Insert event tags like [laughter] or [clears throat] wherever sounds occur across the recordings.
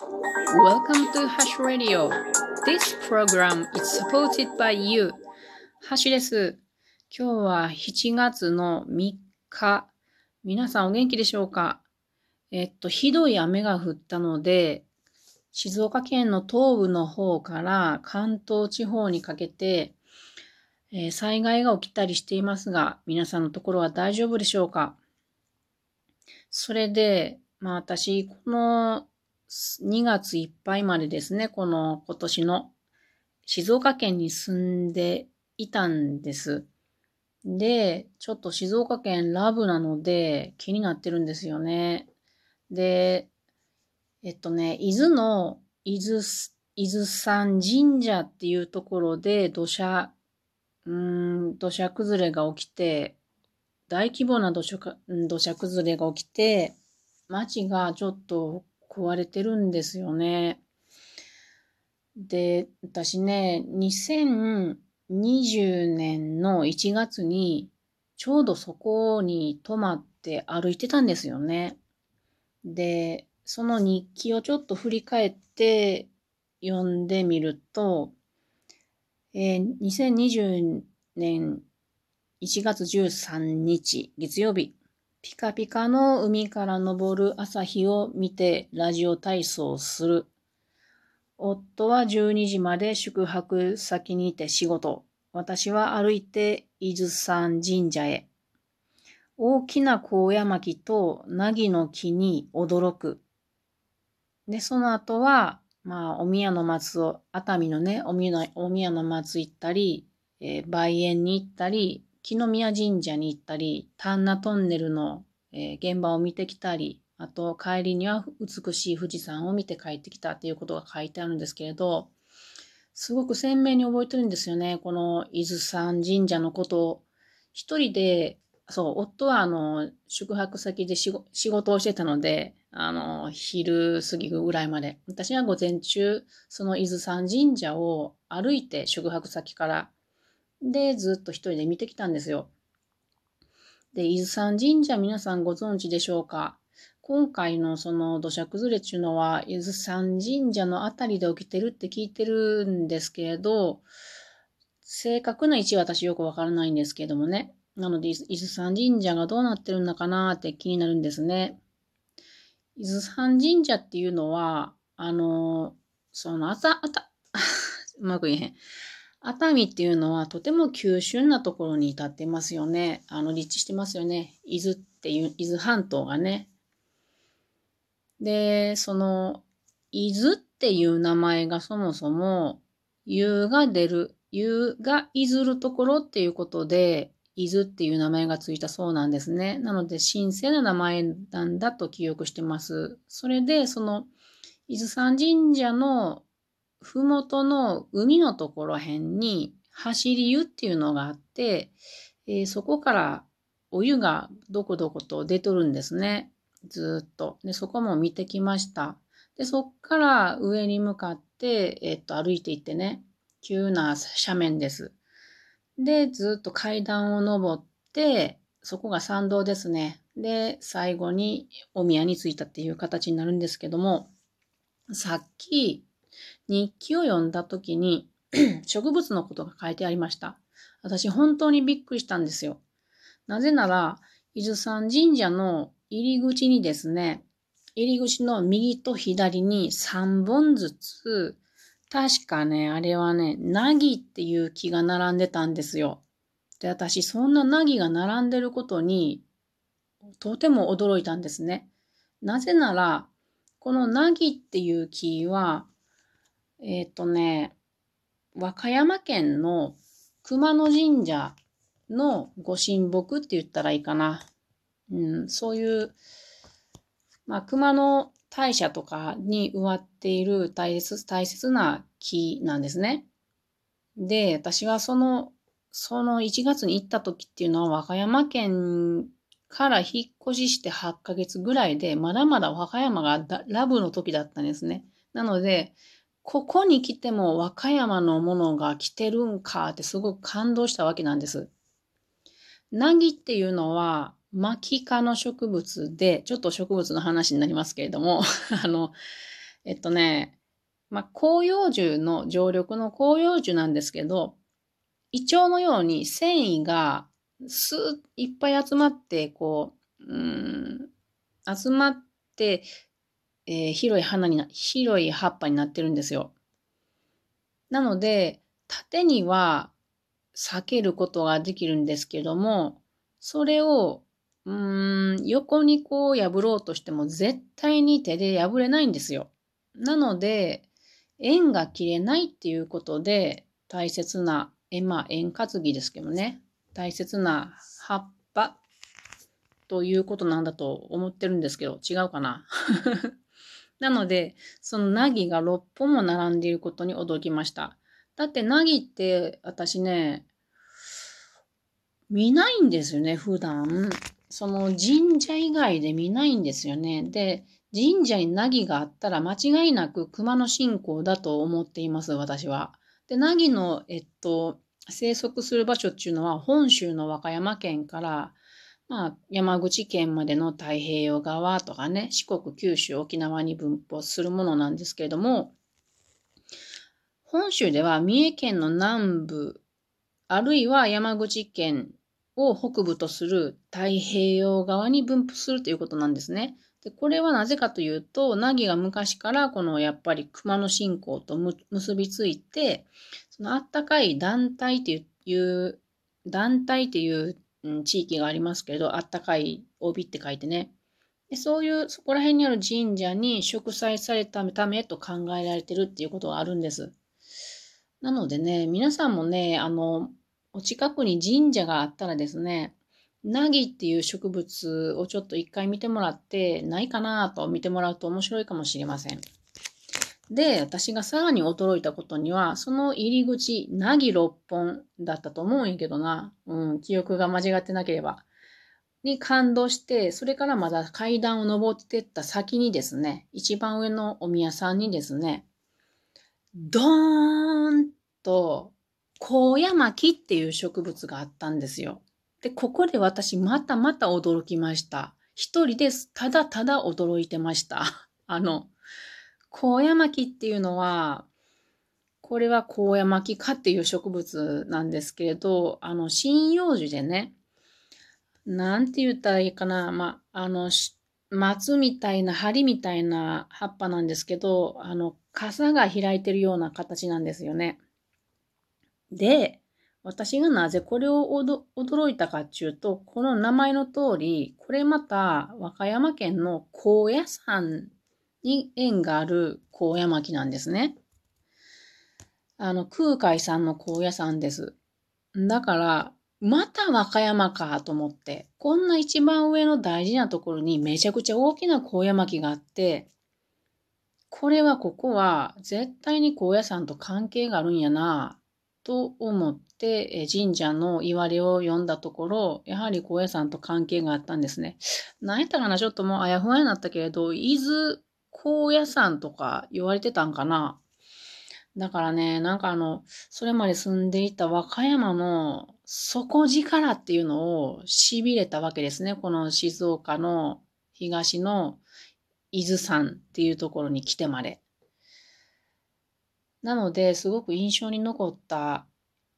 Welcome to Hash Radio. This program is supported by you. ハッシュです。今日は7月の3日。皆さんお元気でしょうか？えっと、ひどい雨が降ったので、静岡県の東部の方から関東地方にかけて、えー、災害が起きたりしていますが、皆さんのところは大丈夫でしょうか？それで、まあ私、この2月いっぱいまでですね、この今年の静岡県に住んでいたんです。で、ちょっと静岡県ラブなので気になってるんですよね。で、えっとね、伊豆の伊豆、伊豆山神社っていうところで土砂、うん、土砂崩れが起きて、大規模な土砂土砂崩れが起きて、街がちょっと壊れてるんですよね。で、私ね、2020年の1月に、ちょうどそこに泊まって歩いてたんですよね。で、その日記をちょっと振り返って読んでみると、えー、2020年1月13日月曜日、ピカピカの海から昇る朝日を見てラジオ体操する。夫は12時まで宿泊先にいて仕事。私は歩いて伊豆山神社へ。大きな高山木と凪の木に驚く。で、その後は、まあ、お宮の松を、熱海のね、お宮のお宮の松行ったり、えー、梅園に行ったり、木の宮神社に行ったり、丹那トンネルの、えー、現場を見てきたり、あと帰りには美しい富士山を見て帰ってきたっていうことが書いてあるんですけれど、すごく鮮明に覚えてるんですよね。この伊豆山神社のことを。一人で、そう、夫はあの、宿泊先で仕事をしてたので、あの、昼過ぎぐらいまで。私は午前中、その伊豆山神社を歩いて宿泊先から、で、ずっと一人で見てきたんですよ。で、伊豆山神社皆さんご存知でしょうか？今回のその土砂崩れっていうのは、伊豆山神社のあたりで起きてるって聞いてるんですけれど、正確な位置は私よくわからないんですけれどもね。なので、伊豆山神社がどうなってるのかなって気になるんですね。伊豆山神社っていうのは、あの、その、あた、あた、うまく言えへん。熱海っていうのはとても急峻なところに立ってますよね。あの、立地してますよね。伊豆っていう、伊豆半島がね。で、その、伊豆っていう名前がそもそも、湯が出る、湯がいずるところっていうことで、伊豆っていう名前がついたそうなんですね。なので、神聖な名前なんだと記憶してます。それで、その、伊豆山神社のふもとの海のところへんに、走り湯っていうのがあって、えー、そこからお湯がどこどこと出とるんですね。ずっと。で、そこも見てきました。で、そっから上に向かって、えー、っと、歩いていってね、急な斜面です。で、ずっと階段を登って、そこが参道ですね。で、最後にお宮に着いたっていう形になるんですけども、さっき日記を読んだ時に [clears throat] 植物のことが書いてありました。私本当にびっくりしたんですよ。なぜなら、伊豆山神社の入り口にですね、入り口の右と左に3本ずつ確かね、あれはね、ナギっていう木が並んでたんですよ。で、私、そんなナギが並んでることに、とても驚いたんですね。なぜなら、このナギっていう木は、えっ、ー、とね、和歌山県の熊野神社のご神木って言ったらいいかな。うん、そういう、まあ、熊野大社とかに植わっている大切大切な木なんですね。で、私はその、その1月に行った時っていうのは和歌山県から引っ越しして8ヶ月ぐらいで、まだまだ和歌山がラブの時だったんですね。なので、ここに来ても和歌山のものが来てるんかってすごく感動したわけなんです。ナギっていうのは、マキ科の植物で、ちょっと植物の話になりますけれども、[laughs] あの、えっとね、まあ、広葉樹の常緑の広葉樹なんですけど、胃腸のように繊維がスーいっぱい集まって、こう、うん、集まって、えー、広い花にな、広い葉っぱになってるんですよ。なので、縦には避けることができるんですけども、それを、うーん、横にこう破ろうとしても絶対に手で破れないんですよ。なので、縁が切れないっていうことで大切な、え、まあ円担ぎですけどね、大切な葉っぱということなんだと思ってるんですけど、違うかな？なので、そのナギが6本も並んでいることに驚きました。だってナギって私ね、見ないんですよね、普段。その神社以外で見ないんですよね。で、神社にナギがあったら間違いなく熊の信仰だと思っています、私は。で、ナギの、えっと、生息する場所っていうのは本州の和歌山県から、まあ、山口県までの太平洋側とかね、四国、九州、沖縄に分布するものなんですけれども、本州では三重県の南部、あるいは山口県を北部とする太平洋側に分布するということなんですね。でこれはなぜかというと、ナギが昔からこのやっぱり熊の信仰と結びついて、そのあったかい団体という、団体っていううん地域がありますけれど、あったかい帯って書いてね。でそういう、そこら辺にある神社に植栽されたためと考えられてるっていうことがあるんです。なのでね、皆さんもね、あの、お近くに神社があったらですね、ナギっていう植物をちょっと一回見てもらって、ないかなと見てもらうと面白いかもしれません。で、私がさらに驚いたことには、その入り口、ナギ6本だったと思うんやけどな。うん、記憶が間違ってなければ。に感動して、それからまだ階段を登ってった先にですね、一番上のお宮さんにですね、ドーンと、高野巻っていう植物があったんですよ。で、ここで私またまた驚きました。一人です。ただただ驚いてました。[laughs] あの、高野巻っていうのは、これは高野巻科っていう植物なんですけれど、あの、針葉樹でね、なんて言ったらいいかな、まあ、あの、松みたいな、針みたいな葉っぱなんですけど、あの、傘が開いてるような形なんですよね。で、私がなぜこれを驚いたかっていうと、この名前の通り、これまた和歌山県の高野山に縁がある高野巻なんですね。あの、空海さんの高野山です。だから、また和歌山かと思って、こんな一番上の大事なところにめちゃくちゃ大きな高野巻があって、これはここは絶対に高野山と関係があるんやなと思って神社の言われを読んだところ、やはり高野山と関係があったんですね。何やったかなちょっともうあやふやになったけれど、伊豆高野山とか言われてたんかなだからね、なんかあの、それまで住んでいた和歌山の底力っていうのを痺れたわけですね。この静岡の東の伊豆山っていうところに来てまで。なので、すごく印象に残った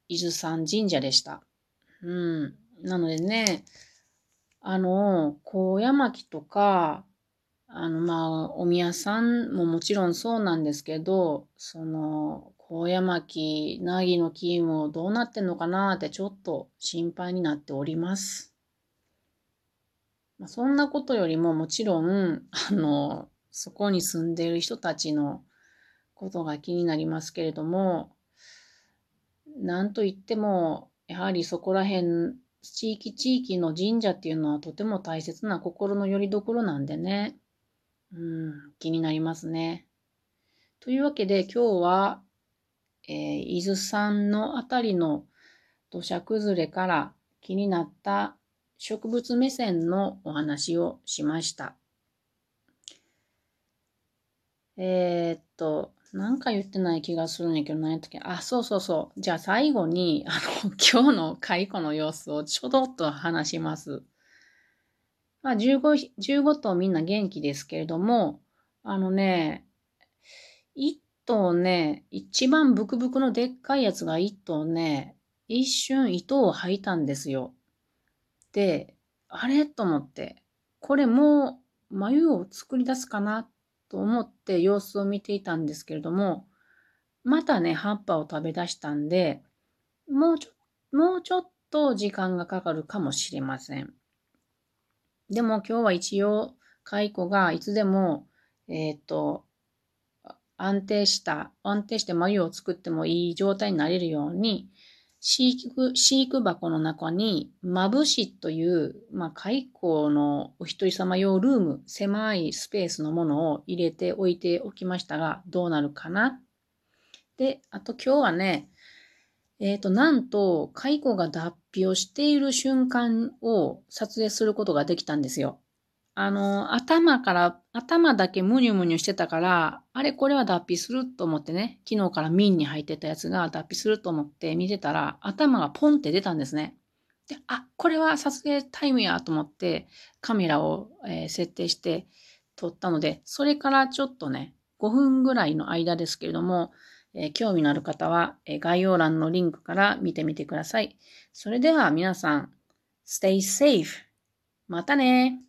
伊豆山神社でした。うん。なのでね、あの、高野巻とか、あの、まあ、お宮さんももちろんそうなんですけど、その、高野巻、なぎの金もどうなってんのかなってちょっと心配になっております。まあ、そんなことよりももちろん、あの、そこに住んでいる人たちのことが気になりますけれども、なんといっても、やはりそこら辺、地域地域の神社っていうのはとても大切な心の拠り所なんでね、うん、気になりますね。というわけで今日は、えー、伊豆山のあたりの土砂崩れから気になった植物目線のお話をしました。えー、っと、なんか言ってない気がするんやけど、何やったっけ？あ、そうそうそう。じゃあ最後に、あの、今日の解雇の様子をちょどっと話します。まあ、15、15頭みんな元気ですけれども、あのね、一頭ね、一番ブクブクのでっかいやつが一頭ね、一瞬糸を吐いたんですよ。で、あれ？と思って、これもう眉を作り出すかなと思って様子を見ていたんですけれども、またね、葉っぱを食べ出したんで、もうちょ、もうちょっと時間がかかるかもしれません。でも今日は一応、蚕がいつでも、えっ、ー、と、安定した、安定して眉を作ってもいい状態になれるように、飼育、飼育箱の中に、まぶしという、まあ、蚕のお一人様用ルーム、狭いスペースのものを入れておいておきましたが、どうなるかな。で、あと今日はね、えっ、ー、と、なんと、蚕が脱皮をしている瞬間を撮影することができたんですよ。あの、頭から、頭だけムニュムニュしてたから、あれこれは脱皮すると思ってね、昨日からミンに入ってたやつが脱皮すると思って見てたら、頭がポンって出たんですね。で、あ、これは撮影タイムやと思ってカメラを、えー、設定して撮ったので、それからちょっとね、5分ぐらいの間ですけれども、え、興味のある方は、え、概要欄のリンクから見てみてください。それでは皆さん、stay safe! またね